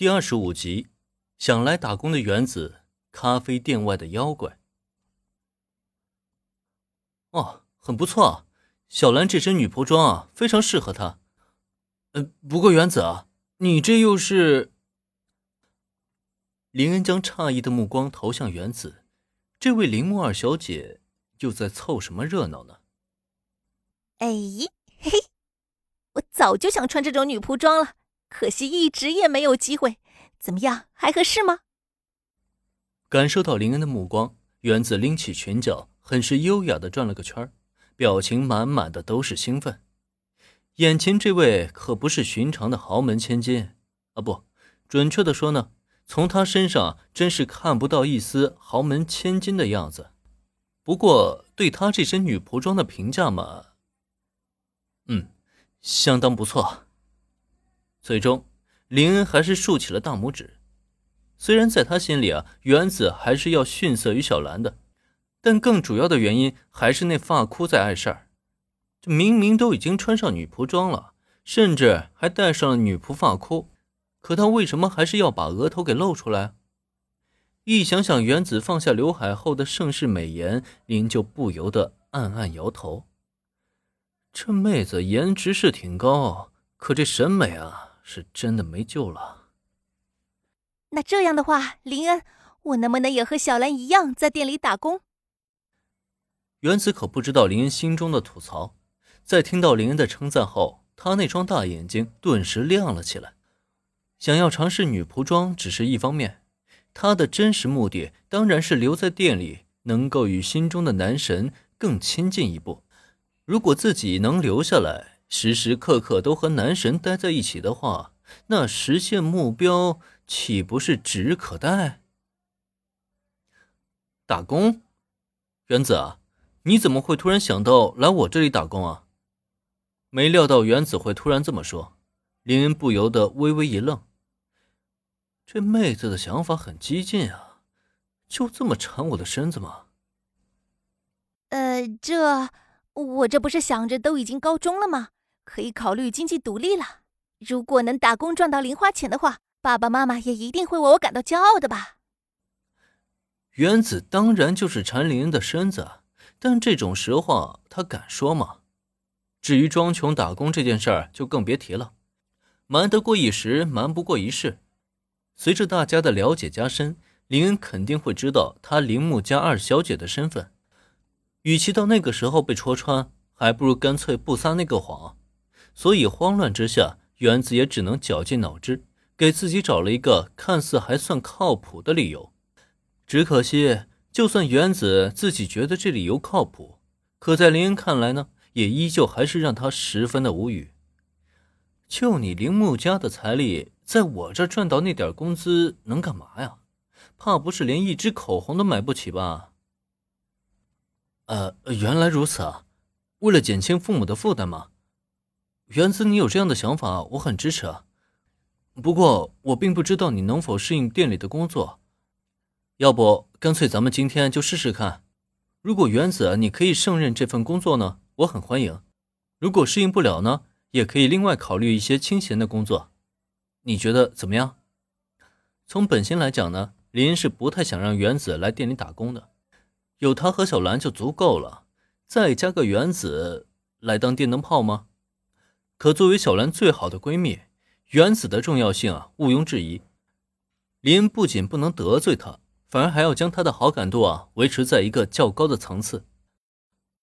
第二十五集，想来打工的原子，咖啡店外的妖怪。哦，很不错，小兰这身女仆装啊，非常适合她。呃，不过原子啊，你这又是……林恩将诧异的目光投向原子，这位铃木二小姐又在凑什么热闹呢？哎，嘿嘿，我早就想穿这种女仆装了。可惜一直也没有机会，怎么样，还合适吗？感受到林恩的目光，原子拎起裙角，很是优雅的转了个圈表情满满的都是兴奋。眼前这位可不是寻常的豪门千金啊，不，准确的说呢，从她身上真是看不到一丝豪门千金的样子。不过对她这身女仆装的评价嘛，嗯，相当不错。最终，林恩还是竖起了大拇指。虽然在他心里啊，原子还是要逊色于小兰的，但更主要的原因还是那发箍在碍事儿。这明明都已经穿上女仆装了，甚至还戴上了女仆发箍，可他为什么还是要把额头给露出来？一想想原子放下刘海后的盛世美颜，林就不由得暗暗摇头。这妹子颜值是挺高，可这审美啊……是真的没救了。那这样的话，林恩，我能不能也和小兰一样在店里打工？原子可不知道林恩心中的吐槽，在听到林恩的称赞后，他那双大眼睛顿时亮了起来。想要尝试女仆装只是一方面，他的真实目的当然是留在店里，能够与心中的男神更亲近一步。如果自己能留下来。时时刻刻都和男神待在一起的话，那实现目标岂不是指日可待？打工，原子啊，你怎么会突然想到来我这里打工啊？没料到原子会突然这么说，林恩不由得微微一愣。这妹子的想法很激进啊，就这么缠我的身子吗？呃，这我这不是想着都已经高中了吗？可以考虑经济独立了。如果能打工赚到零花钱的话，爸爸妈妈也一定会为我感到骄傲的吧。原子当然就是缠林恩的身子，但这种实话他敢说吗？至于装穷打工这件事儿，就更别提了。瞒得过一时，瞒不过一世。随着大家的了解加深，林恩肯定会知道他铃木家二小姐的身份。与其到那个时候被戳穿，还不如干脆不撒那个谎。所以慌乱之下，原子也只能绞尽脑汁，给自己找了一个看似还算靠谱的理由。只可惜，就算原子自己觉得这理由靠谱，可在林恩看来呢，也依旧还是让他十分的无语。就你铃木家的财力，在我这赚到那点工资能干嘛呀？怕不是连一支口红都买不起吧？呃，原来如此啊！为了减轻父母的负担吗？原子，你有这样的想法，我很支持啊。不过，我并不知道你能否适应店里的工作。要不，干脆咱们今天就试试看。如果原子你可以胜任这份工作呢，我很欢迎；如果适应不了呢，也可以另外考虑一些清闲的工作。你觉得怎么样？从本心来讲呢，林是不太想让原子来店里打工的，有他和小兰就足够了，再加个原子来当电灯泡吗？可作为小兰最好的闺蜜，原子的重要性啊，毋庸置疑。林不仅不能得罪她，反而还要将她的好感度啊维持在一个较高的层次。